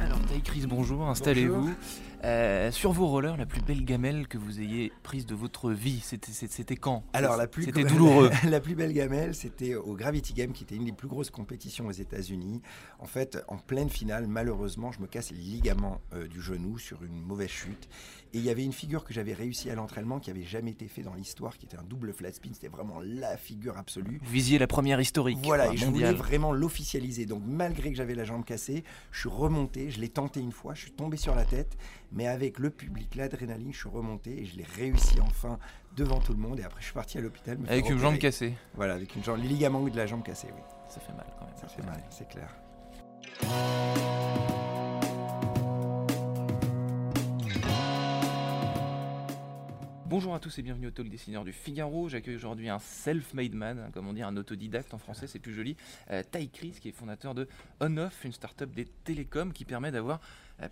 Alors, Chris, bonjour, installez-vous. Euh, sur vos rollers, la plus belle gamelle que vous ayez prise de votre vie, c'était, quand? Alors, la plus C'était douloureux. la plus belle gamelle, c'était au Gravity Game, qui était une des plus grosses compétitions aux États-Unis. En fait, en pleine finale, malheureusement, je me casse les ligaments euh, du genou sur une mauvaise chute. Et il y avait une figure que j'avais réussi à l'entraînement qui avait jamais été fait dans l'histoire, qui était un double flat spin. C'était vraiment la figure absolue. Vous visiez la première historique Voilà, et je voulais vraiment l'officialiser. Donc, malgré que j'avais la jambe cassée, je suis remonté, je l'ai tenté une fois, je suis tombé sur la tête, mais avec le public, l'adrénaline, je suis remonté et je l'ai réussi enfin devant tout le monde. Et après, je suis parti à l'hôpital. Avec une jambe cassée. Voilà, avec une jambe, les ligaments de la jambe cassée, oui. Ça fait mal quand même. Ça fait mal, c'est clair. Bonjour à tous et bienvenue au Talk Dessineur du Figaro. J'accueille aujourd'hui un self-made man, hein, comme on dit, un autodidacte en français, c'est plus joli. Euh, Ty Chris, qui est fondateur de On-Off, une start-up des télécoms qui permet d'avoir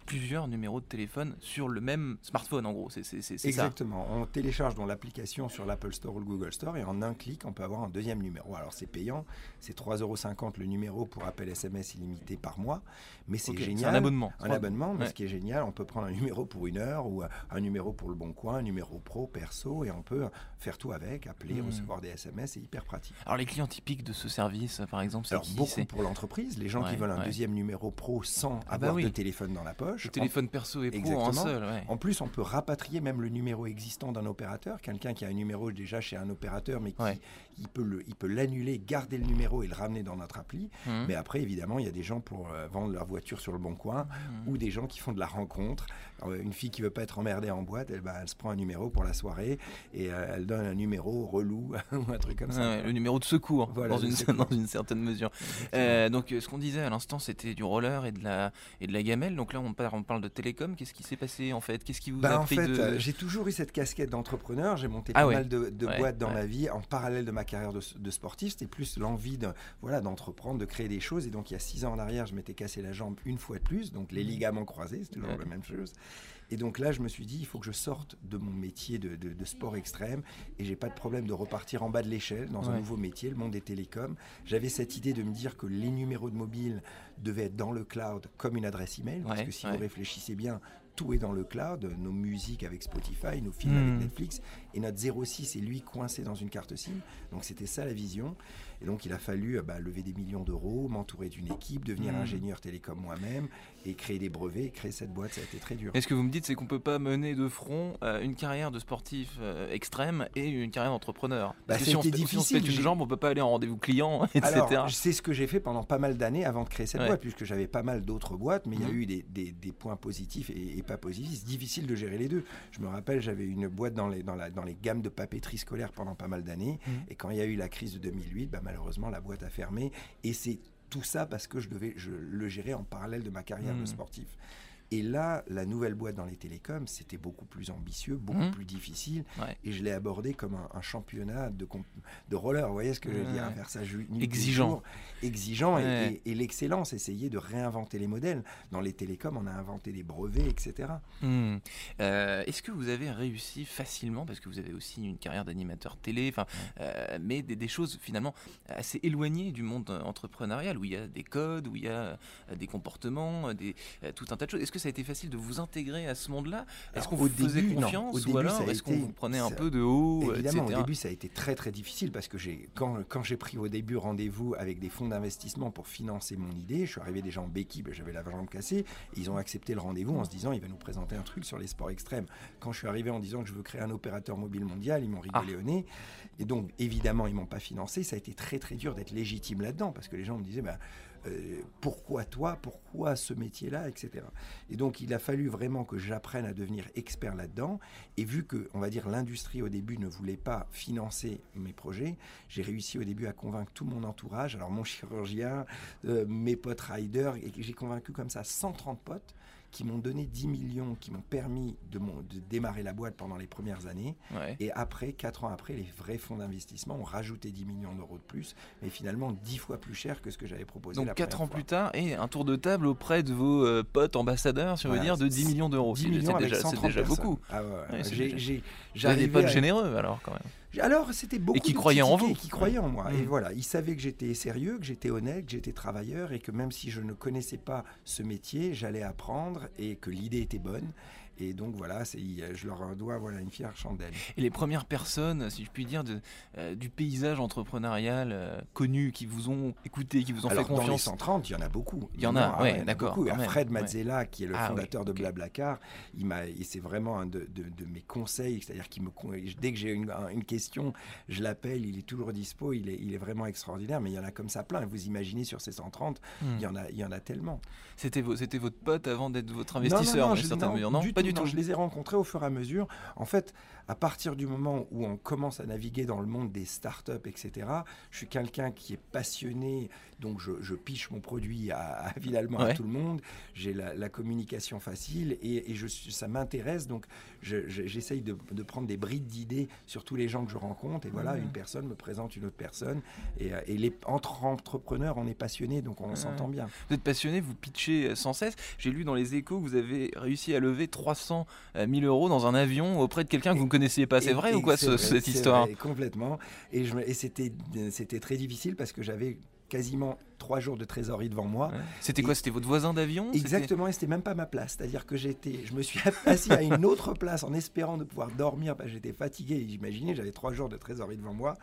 plusieurs numéros de téléphone sur le même smartphone, en gros. C'est c'est- c'est- c'est ça. Exactement. On télécharge dans l'application sur l'Apple Store ou le Google Store et en un clic, on peut avoir un deuxième numéro. Alors c'est payant, c'est 3,50€ le numéro pour appel SMS illimité par mois, mais c'est génial. C'est un abonnement. Un abonnement, mais Ouais. ce qui est génial, on peut prendre un numéro pour une heure ou un numéro pour le bon coin, un numéro pro, perso, et on peut faire tout avec, appeler, Hmm. recevoir des SMS, c'est hyper pratique. Alors les clients typiques de ce service, par exemple, c'est Alors qui beaucoup pour l'entreprise, les gens Ouais, qui veulent un ouais. deuxième numéro pro sans Ah bah avoir oui. de téléphone dans la poche. Le téléphone perso et pro en Exactement. seul. ouais. En plus, on peut rapatrier même le numéro existant d'un opérateur. Quelqu'un qui a un numéro déjà chez un opérateur, mais qui Ouais. il peut le- il peut l'annuler, garder le numéro et le ramener dans notre appli. Mhm. Mais après, évidemment, il y a des gens pour euh, vendre leur voiture sur le bon coin Mhm. ou des gens qui font de la rencontre. Euh, une fille qui veut pas être emmerdée en boîte, elle, bah, elle se prend un numéro pour la soirée et euh, elle donne un numéro relou ou un truc comme ça. Ah ouais, le numéro de secours, Voilà, dans, une, secours. dans une certaine mesure. Euh, donc, ce qu'on disait à l'instant, c'était du roller et de la et de la gamelle. Donc là, on parle, on parle de télécom. Qu'est-ce qui s'est passé en fait? Qu'est-ce qui vous Bah, a en fait, de j'ai toujours eu cette casquette d'entrepreneur. J'ai monté Ah pas ouais. mal de, de Ouais, boîtes dans ma vie en parallèle de ma carrière de, de sportif. C'était plus l'envie de voilà d'entreprendre, de créer des choses. Et donc, il y a six ans en arrière, je m'étais cassé la jambe une fois de plus. Donc, les ligaments croisés, c'est toujours la même chose. Et donc là, je me suis dit, il faut que je sorte de mon métier de, de- de sport extrême. Et j'ai pas de problème de repartir en bas de l'échelle dans un nouveau métier, le monde des télécoms. J'avais cette idée de me dire que les numéros de mobile devaient être dans le cloud comme une adresse email. parce Ouais, que si ouais. vous réfléchissez bien, tout est dans le cloud, nos musiques avec Spotify, nos films Hmm. avec Netflix, et notre 06 est lui coincé dans une carte SIM. Donc c'était ça la vision. Et donc il a fallu euh, bah, lever des millions d'euros, m'entourer d'une équipe, devenir Hmm. ingénieur télécom moi-même, et créer des brevets, et créer cette boîte, ça a été très dur. Et ce que vous me dites, c'est qu'on peut pas mener de front euh, une carrière de sportif euh, extrême et une carrière d'entrepreneur? Bah, Parce que ça si on, se, si on se difficile, pète une jambe, on peut pas aller en rendez-vous client, etc. C'est ce que j'ai fait pendant pas mal d'années avant de créer cette Ouais. boîte, puisque j'avais pas mal d'autres boîtes, mais il y a Mhm. eu des, des- des points positifs et, et pas positifs. C'est difficile de gérer les deux. Je me rappelle, j'avais une boîte dans les, dans, la, dans les gammes de papeterie scolaire pendant pas mal d'années, Mhm. et quand il y a eu la crise de 2008, bah, malheureusement, la boîte a fermé, et c'est tout ça parce que je devais je le gérer en parallèle de ma carrière de sportif. Et là, la nouvelle boîte dans les télécoms, c'était beaucoup plus ambitieux, beaucoup Mhm. plus difficile. Ouais. Et je l'ai abordé comme un, un championnat de, de roller. Vous voyez ce que je veux dire Ouais. Faire ça Exigeant. Exigeant et- Ouais. et, et l'excellence, essayer de réinventer les modèles. Dans les télécoms, on a inventé des brevets, etc. Hmm. Euh, Est-ce que vous avez réussi facilement, parce que vous avez aussi une carrière d'animateur télé, euh, mais des, des choses finalement assez éloignées du monde euh, entrepreneurial, où il y a des codes, où il y a euh, des comportements, des, euh, tout un tas de choses. Est-ce que ça a été facile de vous intégrer à ce monde-là Est-ce qu'on vous faisait non. confiance Au ou début, alors a est-ce qu'on vous prenait un ça- peu de haut, Évidemment, etc. au début, ça a été très très difficile parce que j'ai quand, quand j'ai pris au début rendez-vous avec des fonds d'investissement pour financer mon idée, je suis arrivé déjà en béquille, ben, j'avais la jambe cassée, et ils ont accepté le rendez-vous en se disant il va nous présenter un truc sur les sports extrêmes. Quand je suis arrivé en disant que je veux créer un opérateur mobile mondial, ils m'ont rigolé au nez. Et donc, évidemment, ils m'ont pas financé. Ça a été très très dur d'être légitime là-dedans parce que les gens me disaient bah, euh, pourquoi toi, pourquoi ce métier-là, etc. Et donc il a fallu vraiment que j'apprenne à devenir expert là-dedans. Et vu que, on va dire, l'industrie au début ne voulait pas financer mes projets, j'ai réussi au début à convaincre tout mon entourage, alors mon chirurgien, euh, mes potes riders, et j'ai convaincu comme ça 130 potes qui m'ont donné 10 millions, qui m'ont permis de, de, démarrer la boîte pendant les premières années. Ouais. Et après, 4 ans après, les vrais fonds d'investissement ont rajouté 10 millions d'euros de plus, mais finalement 10 fois plus cher que ce que j'avais proposé Donc la 4 première ans fois. plus tard, et un tour de table auprès de vos euh, potes ambassadeurs, si on veut Voilà, dire, de 10 millions d'euros. 10 C'est- millions C'est déjà, c'est 130 déjà personnes. beaucoup. Ah ouais, ouais. J'arrivais potes à- généreux alors quand même. Alors, c'était beaucoup qui de croyaient en vous. qui croyaient en moi. Et Mm. voilà, ils savaient que j'étais sérieux, que j'étais honnête, que j'étais travailleur et que même si je ne connaissais pas ce métier, j'allais apprendre et que l'idée était bonne. Et donc voilà, je leur dois voilà, une fière chandelle. Et les premières personnes, si je puis dire, de, euh, du paysage entrepreneurial euh, connu, qui vous ont écouté, qui vous ont Alors, fait dans les confiance. 130, il y en a beaucoup. Il y en a. Ah a d'accord, Fred ouais. Mazzella, qui est le Ah oui, fondateur de. Blablacar, il m'a, et c'est vraiment un de, de- de mes conseils, c'est-à-dire qu'il me, dès que j'ai une, un- une question, je l'appelle, il est toujours dispo, il est, il est vraiment extraordinaire, mais il y en a comme ça plein. Vous imaginez sur ces 130, Hmm. il y en a, il y en a tellement. C'était vo- c'était votre pote avant d'être votre Non, investisseur, non, d'une je- certaine non. Non, du pas du non, tout. Je les ai rencontrés au fur et à mesure. En fait, à partir du moment où on commence à naviguer dans le monde des startups, etc., je suis quelqu'un qui est passionné, donc je, je piche mon produit à, à- finalement à tout le monde. J'ai la, la communication facile et, et je, ça m'intéresse, donc je- je- j'essaye de, de prendre des brides d'idées sur tous les gens que je rencontre. Et voilà, une personne me présente une autre personne. Et, euh, et les, entre entrepreneurs, on est passionné, donc on s'entend bien. Vous êtes passionné, vous pitchez euh, sans cesse. J'ai lu dans les échos que vous avez réussi à lever 300 000 euros dans un avion auprès de quelqu'un que vous ne connaissiez pas. C'est vrai ou quoi c'est ce- vrai, cette histoire vrai, Complètement. Et, et c'était, c'était très difficile parce que j'avais quasiment trois jours de trésorerie devant moi. Ouais. C'était quoi C'était votre voisin d'avion Exactement, et c'était même pas ma place. C'est-à-dire que j'étais, je me suis assis à une autre place en espérant de pouvoir dormir parce que j'étais fatigué. Et Imaginez, j'avais trois jours de trésorerie devant moi.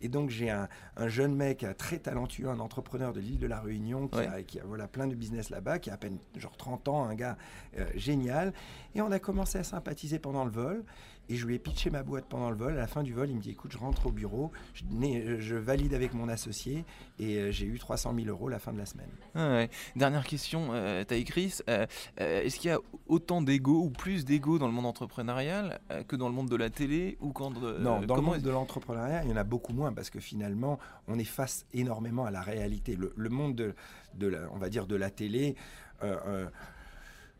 Et donc j'ai un, un jeune mec euh, très talentueux, un entrepreneur de l'île de la Réunion qui, Ouais. a, qui a, voilà, plein de business là-bas, qui a à peine genre 30 ans, un gars euh, génial. Et on a commencé à sympathiser pendant le vol. Et je lui ai pitché ma boîte pendant le vol. À la fin du vol, il me dit écoute, je rentre au bureau, je valide avec mon associé et euh, j'ai eu 300 000 euros la fin de la semaine. Ah ouais. Dernière question, euh, Taï Chris. Euh, euh, Est-ce qu'il y a autant d'ego ou plus d'ego dans le monde entrepreneurial euh, que dans le monde de la télé ou quand Non, dans le monde de l'entrepreneuriat, il y en a beaucoup moins parce que finalement, on est face énormément à la réalité. Le, le monde de, de la, on va dire de la télé. euh,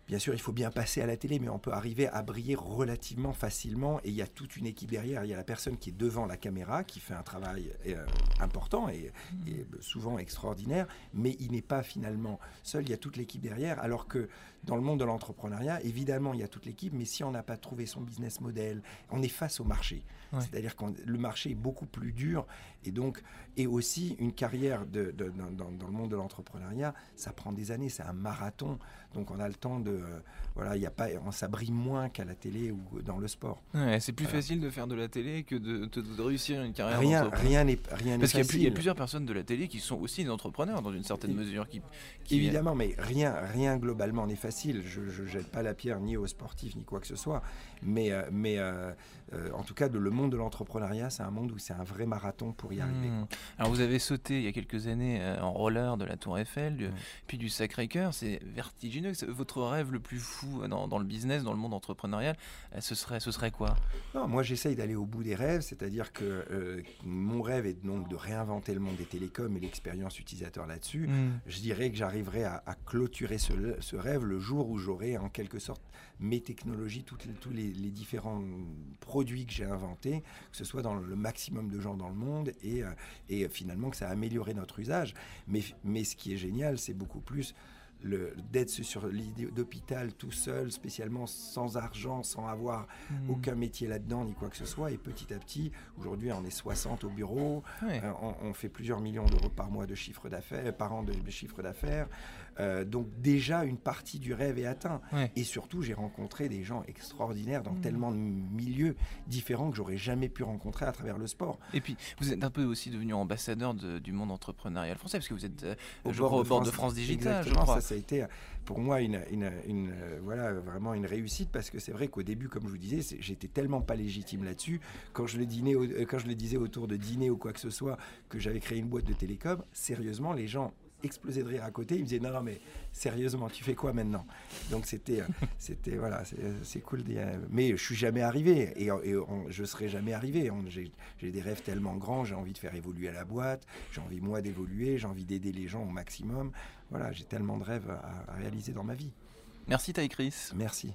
Bien sûr, il faut bien passer à la télé, mais on peut arriver à briller relativement facilement. Et il y a toute une équipe derrière. Il y a la personne qui est devant la caméra, qui fait un travail euh, important et, et souvent extraordinaire, mais il n'est pas finalement seul. Il y a toute l'équipe derrière. Alors que dans le monde de l'entrepreneuriat, évidemment, il y a toute l'équipe, mais si on n'a pas trouvé son business model, on est face au marché. Ouais. C'est-à-dire que le marché est beaucoup plus dur et donc et aussi une carrière de, de- dans, dans- dans le monde de l'entrepreneuriat, ça prend des années, c'est un marathon. Donc on a le temps de euh, voilà, il y a pas, on s'abrille moins qu'à la télé ou dans le sport. Ouais, c'est plus Voilà. facile de faire de la télé que de, de- de réussir une carrière Rien, rien n'est rien Parce qu'il y, a plus- il y a facile. plusieurs personnes de la télé qui sont aussi des entrepreneurs dans une certaine Et- mesure. Qui, qui- Évidemment, mais rien, rien globalement n'est facile. Je ne jette pas la pierre ni aux sportifs ni quoi que ce soit. Mais, euh, mais euh, euh, en tout cas, de, le monde de l'entrepreneuriat, c'est un monde où c'est un vrai marathon pour y arriver. Hmm. Alors vous avez sauté il y a quelques années euh, en roller de la Tour Eiffel, du- puis du Sacré-Cœur. C'est vertigineux. Votre rêve le plus fou dans, dans le business, dans le monde entrepreneurial, euh, ce serait, ce serait quoi? Non, moi, j'essaye d'aller au bout des rêves, c'est-à-dire que euh, mon rêve est donc de réinventer le monde des télécoms et l'expérience utilisateur là-dessus. Je dirais que j'arriverai à, à clôturer ce, ce rêve le jour où j'aurai en quelque sorte mes technologies, toutes les- tous les, les différents produits que j'ai inventés, que ce soit dans le maximum de gens dans le monde et, euh, et finalement que ça a amélioré notre usage. Mais, mais ce qui est génial, c'est beaucoup plus d'être sur l'idée d'hôpital tout seul, spécialement sans argent, sans avoir Hmm. aucun métier là-dedans ni quoi que ce soit. Et petit à petit, aujourd'hui, on est 60 au bureau, Ouais. euh, on, on fait plusieurs millions d'euros par mois de chiffre d'affaires, par an de, de chiffre d'affaires. Euh, donc déjà, une partie du rêve est atteinte. Ouais. Et surtout, j'ai rencontré des gens extraordinaires dans Mm. tellement de milieux différents que j'aurais jamais pu rencontrer à travers le sport. Et puis, vous êtes un peu aussi devenu ambassadeur de- du monde entrepreneurial français, parce que vous êtes, euh, Au bord de France Digital, je crois. ça, a été pour moi une, voilà, vraiment une réussite parce que c'est vrai qu'au début, comme je vous disais, j'étais tellement pas légitime là-dessus. Quand, je le dînais euh, quand je le disais autour de dîner ou quoi que ce soit, que j'avais créé une boîte de télécom, sérieusement, les gens exploser de rire à côté. Il me disait non, non, mais sérieusement, tu fais quoi maintenant? Donc c'était, euh, c'était voilà, c'est cool. Mais je suis jamais arrivé et, et je serai jamais arrivé. J'ai des rêves tellement grands, j'ai envie de faire évoluer la boîte, j'ai envie moi d'évoluer, j'ai envie d'aider les gens au maximum. Voilà, j'ai tellement de rêves à, à réaliser dans ma vie. Merci Ty Chris. Merci.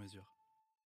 mesure.